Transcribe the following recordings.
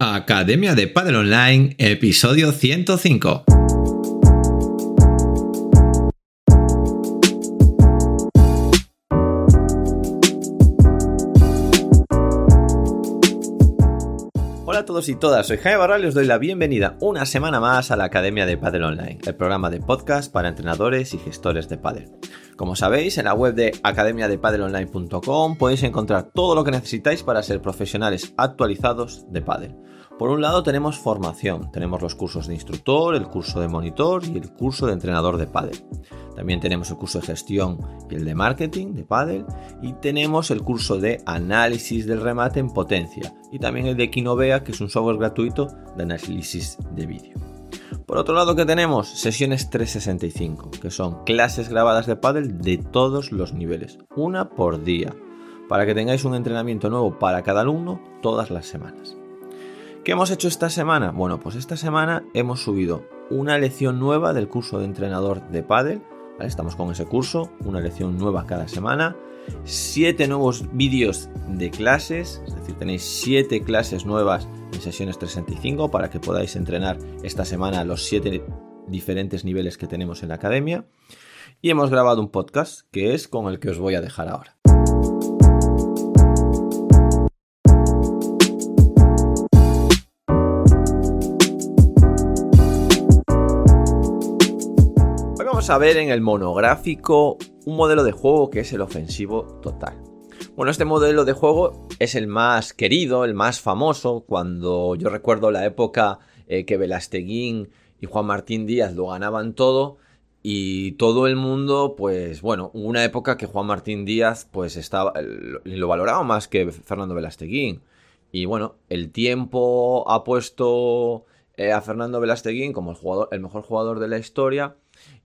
Academia de Padel Online, episodio 105. Hola a todos y todas, soy Jaime Barral y os doy la bienvenida una semana más a la Academia de Padel Online, el programa de podcast para entrenadores y gestores de padel. Como sabéis, en la web de academiadepadelonline.com podéis encontrar todo lo que necesitáis para ser profesionales actualizados de padel. Por un lado tenemos formación, tenemos los cursos de instructor, el curso de monitor y el curso de entrenador de pádel. También tenemos el curso de gestión y el de marketing de pádel y tenemos el curso de análisis del remate en potencia y también el de Kinovea, que es un software gratuito de análisis de vídeo. Por otro lado que tenemos sesiones 365, que son clases grabadas de pádel de todos los niveles, una por día, para que tengáis un entrenamiento nuevo para cada alumno todas las semanas. ¿Qué hemos hecho esta semana? Bueno, pues esta semana hemos subido una lección nueva del curso de entrenador de pádel. Estamos con ese curso, una lección nueva cada semana. Siete nuevos vídeos de clases, es decir, tenéis siete clases nuevas en sesiones 365 para que podáis entrenar esta semana los siete diferentes niveles que tenemos en la academia. Y hemos grabado un podcast que es con el que os voy a dejar ahora. A ver en el monográfico un modelo de juego que es el ofensivo total. Bueno, este modelo de juego es el más querido, el más famoso. Cuando yo recuerdo la época eh, que Velasteguín y Juan Martín Díaz lo ganaban todo y todo el mundo, pues bueno, una época que Juan Martín Díaz pues estaba lo valoraba más que Fernando Velasteguín. Y bueno, el tiempo ha puesto eh, a Fernando Velasteguín como el, jugador, el mejor jugador de la historia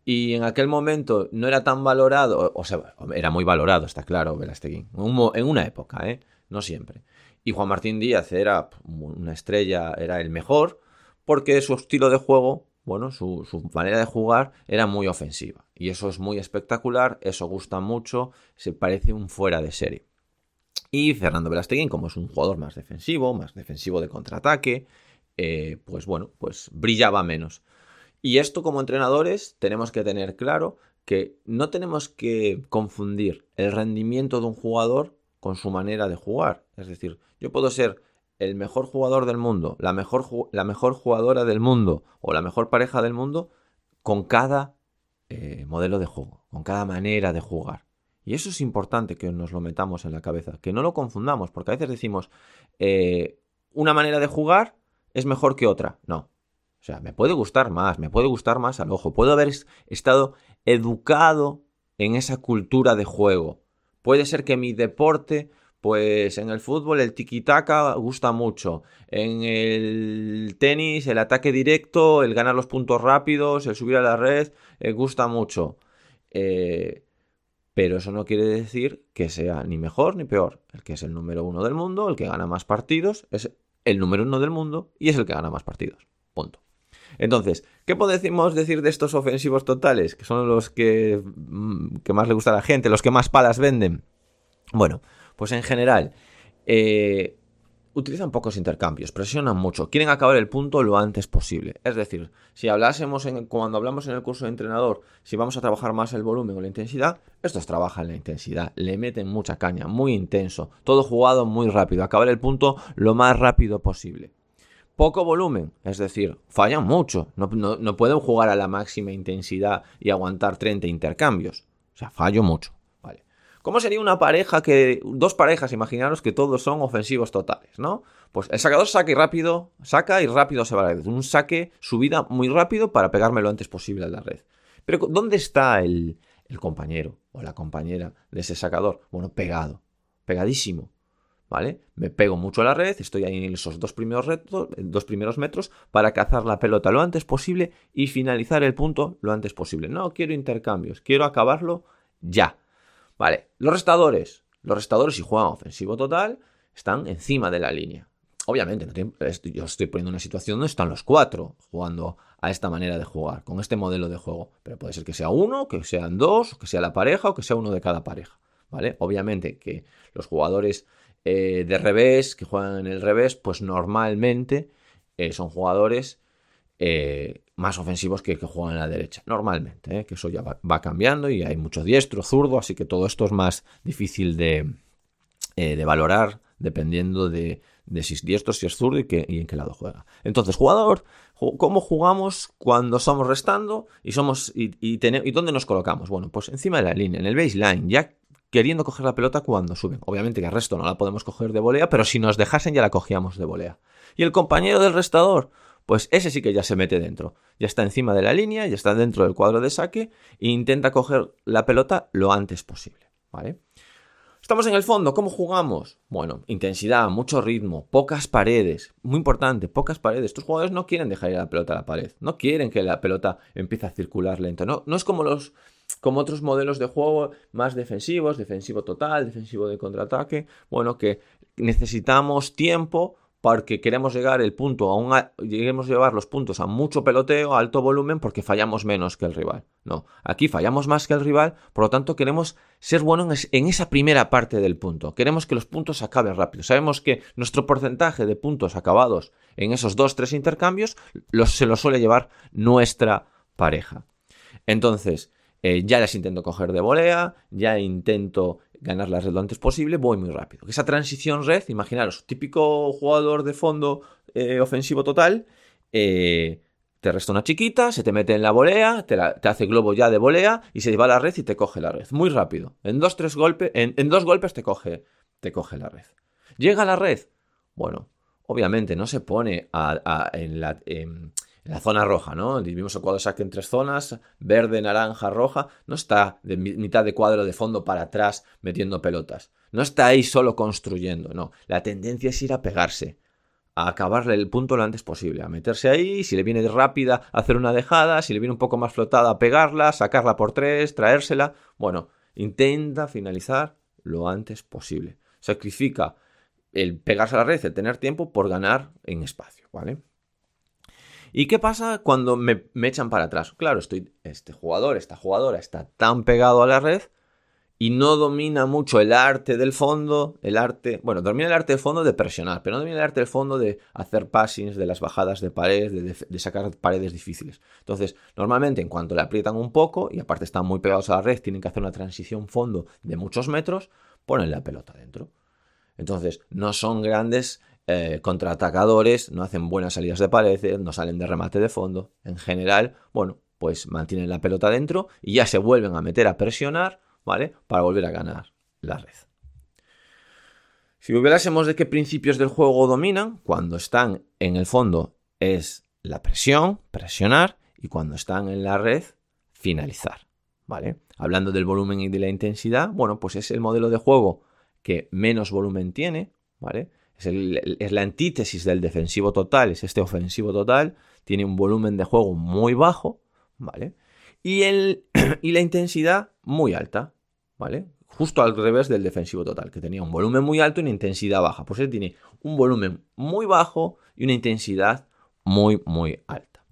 y en aquel momento no era tan valorado, o sea, era muy valorado, está claro, Velasteguín, en una época, ¿eh? no siempre. Y Juan Martín Díaz era una estrella, era el mejor, porque su estilo de juego, bueno, su, manera de jugar era muy ofensiva. Y eso es muy espectacular, eso gusta mucho, se parece un fuera de serie. Y Fernando Velasteguín, como es un jugador más defensivo, más defensivo de contraataque, eh, pues bueno, pues brillaba menos. Y esto como entrenadores tenemos que tener claro que no tenemos que confundir el rendimiento de un jugador con su manera de jugar. Es decir, yo puedo ser el mejor jugador del mundo, la mejor, la mejor jugadora del mundo o la mejor pareja del mundo con cada eh, modelo de juego, con cada manera de jugar. Y eso es importante que nos lo metamos en la cabeza, que no lo confundamos, porque a veces decimos, eh, una manera de jugar es mejor que otra. No, o sea, me puede gustar más, me puede gustar más al ojo. Puedo haber estado educado en esa cultura de juego. Puede ser que mi deporte, pues en el fútbol el tiki-taka gusta mucho. En el tenis, el ataque directo, el ganar los puntos rápidos, el subir a la red, eh, gusta mucho. Eh, pero eso no quiere decir que sea ni mejor ni peor. El que es el número uno del mundo, el que gana más partidos, es el número uno del mundo y es el que gana más partidos. Punto. Entonces, ¿qué podemos decir de estos ofensivos totales? Que son los que, mm, que más le gusta a la gente, los que más palas venden. Bueno, pues en general, eh, utilizan pocos intercambios, presionan mucho, quieren acabar el punto lo antes posible. Es decir, si hablásemos en, cuando hablamos en el curso de entrenador, si vamos a trabajar más el volumen o la intensidad, estos trabajan la intensidad, le meten mucha caña, muy intenso, todo jugado muy rápido, acabar el punto lo más rápido posible poco volumen, es decir, fallan mucho, no, pueden jugar a la máxima intensidad y aguantar 30 intercambios. O sea, fallo mucho. Vale. ¿Cómo sería una pareja que. Dos parejas, imaginaros que todos son ofensivos totales, ¿no? Pues el sacador saca y rápido, saca y rápido se va a la red. Un saque, subida muy rápido para pegarme lo antes posible a la red. Pero ¿dónde está el, el compañero o la compañera de ese sacador? Bueno, pegado, pegadísimo. ¿Vale? Me pego mucho a la red, estoy ahí en esos dos primeros, dos primeros metros para cazar la pelota lo antes posible y finalizar el punto lo antes posible. No quiero intercambios, quiero acabarlo ya. Vale, los restadores. Los restadores, si juegan ofensivo total, están encima de la línea. Obviamente, yo estoy poniendo una situación donde están los cuatro jugando a esta manera de jugar, con este modelo de juego. Pero puede ser que sea uno, que sean dos, que sea la pareja o que sea uno de cada pareja. ¿Vale? Obviamente que los jugadores eh, de revés, que juegan en el revés, pues normalmente eh, son jugadores eh, más ofensivos que que juegan en la derecha. Normalmente, que eso ya va, cambiando y hay mucho diestro, zurdo, así que todo esto es más difícil de, de valorar dependiendo de, si es diestro, si es zurdo y, en qué lado juega. Entonces, jugador, ¿cómo jugamos cuando estamos restando y somos y, y dónde nos colocamos? Bueno, pues encima de la línea, en el baseline, ya queriendo coger la pelota cuando suben. Obviamente que el resto no la podemos coger de volea, pero si nos dejasen ya la cogíamos de volea. Y el compañero del restador, pues ese sí que ya se mete dentro. Ya está encima de la línea, ya está dentro del cuadro de saque e intenta coger la pelota lo antes posible, ¿vale? Estamos en el fondo, ¿cómo jugamos? Bueno, intensidad, mucho ritmo, pocas paredes, muy importante, pocas paredes. Estos jugadores no quieren dejar ir la pelota a la pared, no quieren que la pelota empiece a circular lento, no, no es como los como otros modelos de juego más defensivos, defensivo total, defensivo de contraataque, bueno, que necesitamos tiempo porque queremos llegar el punto a un lleguemos a llevar los puntos a mucho peloteo, a alto volumen porque fallamos menos que el rival. No, aquí fallamos más que el rival, por lo tanto queremos ser buenos en esa primera parte del punto. Queremos que los puntos acaben rápido. Sabemos que nuestro porcentaje de puntos acabados en esos dos tres intercambios se los suele llevar nuestra pareja. Entonces, eh, ya las intento coger de volea, ya intento ganar la red lo antes posible, voy muy rápido. Esa transición red, imaginaros, típico jugador de fondo eh, ofensivo total, eh, te resta una chiquita, se te mete en la volea, te, hace globo ya de volea y se lleva a la red y te coge la red. Muy rápido. En dos, tres golpes, en, dos golpes te coge, te coge la red. Llega a la red. Bueno, obviamente no se pone en la la zona roja, ¿no? Dividimos el cuadro saque en tres zonas, verde, naranja, roja. No está de mitad de cuadro de fondo para atrás metiendo pelotas. No está ahí solo construyendo, no. La tendencia es ir a pegarse, a acabarle el punto lo antes posible, a meterse ahí, si le viene rápida, hacer una dejada, si le viene un poco más flotada, pegarla, sacarla por tres, traérsela. Bueno, intenta finalizar lo antes posible. Sacrifica el pegarse a la red, el tener tiempo por ganar en espacio, ¿vale? ¿Y qué pasa cuando me, echan para atrás? Claro, estoy, este jugador, esta jugadora está tan pegado a la red y no domina mucho el arte del fondo, el arte, bueno, domina el arte del fondo de presionar, pero no domina el arte del fondo de hacer passings, de las bajadas de pared, de, sacar paredes difíciles. Entonces, normalmente en cuanto le aprietan un poco, y aparte están muy pegados a la red, tienen que hacer una transición fondo de muchos metros, ponen la pelota dentro. Entonces, no son grandes eh, contraatacadores, no hacen buenas salidas de paredes, no salen de remate de fondo. En general, bueno, pues mantienen la pelota dentro y ya se vuelven a meter a presionar, ¿vale? Para volver a ganar la red. Si hubiéramos de qué principios del juego dominan, cuando están en el fondo es la presión, presionar, y cuando están en la red, finalizar, ¿vale? Hablando del volumen y de la intensidad, bueno, pues es el modelo de juego que menos volumen tiene, ¿vale? Es, la antítesis del defensivo total, es este ofensivo total, tiene un volumen de juego muy bajo, ¿vale? Y, el, y la intensidad muy alta, ¿vale? Justo al revés del defensivo total, que tenía un volumen muy alto y una intensidad baja. Pues él tiene un volumen muy bajo y una intensidad muy, muy alta.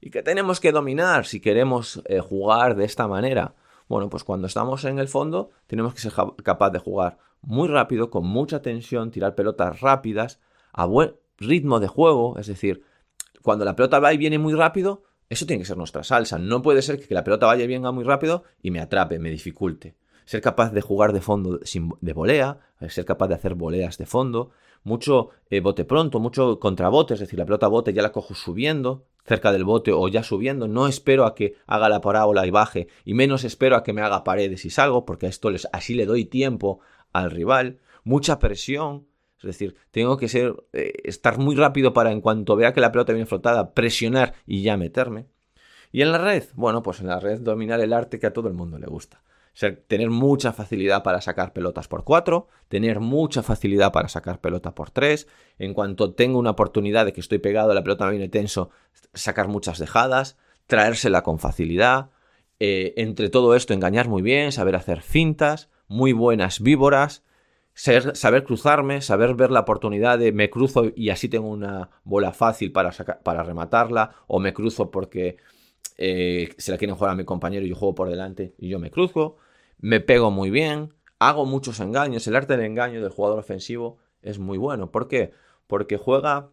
¿Y qué tenemos que dominar si queremos eh, jugar de esta manera? Bueno, pues cuando estamos en el fondo tenemos que ser capaz de jugar muy rápido, con mucha tensión, tirar pelotas rápidas, a buen ritmo de juego, es decir, cuando la pelota va y viene muy rápido, eso tiene que ser nuestra salsa. No puede ser que la pelota vaya y venga muy rápido y me atrape, me dificulte. Ser capaz de jugar de fondo sin, de volea, ser capaz de hacer voleas de fondo, mucho eh, bote pronto, mucho contrabote, es decir, la pelota bote ya la cojo subiendo, cerca del bote o ya subiendo, no espero a que haga la parábola y baje, y menos espero a que me haga paredes y salgo, porque a esto les, así le doy tiempo al rival, mucha presión, es decir, tengo que ser, eh, estar muy rápido para en cuanto vea que la pelota viene flotada, presionar y ya meterme. Y en la red, bueno, pues en la red dominar el arte que a todo el mundo le gusta. Tener mucha facilidad para sacar pelotas por 4, tener mucha facilidad para sacar pelota por 3, en cuanto tengo una oportunidad de que estoy pegado, la pelota me viene tenso, sacar muchas dejadas, traérsela con facilidad, eh, entre todo esto engañar muy bien, saber hacer fintas, muy buenas víboras, saber cruzarme, saber ver la oportunidad de me cruzo y así tengo una bola fácil para, para rematarla, o me cruzo porque eh, se la quieren jugar a mi compañero y yo juego por delante y yo me cruzo, me pego muy bien, hago muchos engaños. El arte del engaño del jugador ofensivo es muy bueno. ¿Por qué? Porque juega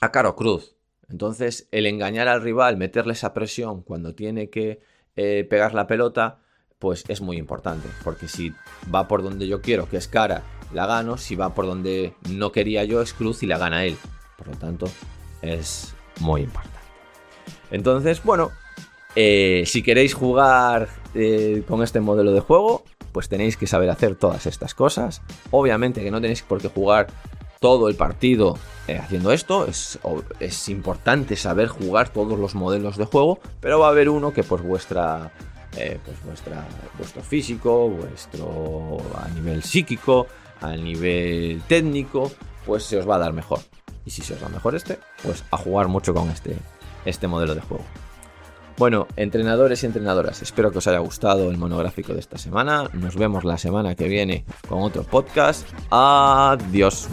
a caro cruz. Entonces, el engañar al rival, meterle esa presión cuando tiene que eh, pegar la pelota, pues es muy importante. Porque si va por donde yo quiero, que es cara, la gano. Si va por donde no quería yo, es cruz y la gana él. Por lo tanto, es muy importante. Entonces, bueno, eh, si queréis jugar eh, con este modelo de juego, pues tenéis que saber hacer todas estas cosas. Obviamente que no tenéis por qué jugar todo el partido eh, haciendo esto. Es, importante saber jugar todos los modelos de juego, pero va a haber uno que por vuestra, pues vuestra, vuestro físico, vuestro a nivel psíquico, a nivel técnico, pues se os va a dar mejor. Y si se os da mejor este, pues a jugar mucho con este, este modelo de juego. Bueno, entrenadores y entrenadoras, espero que os haya gustado el monográfico de esta semana. Nos vemos la semana que viene con otro podcast. Adiós.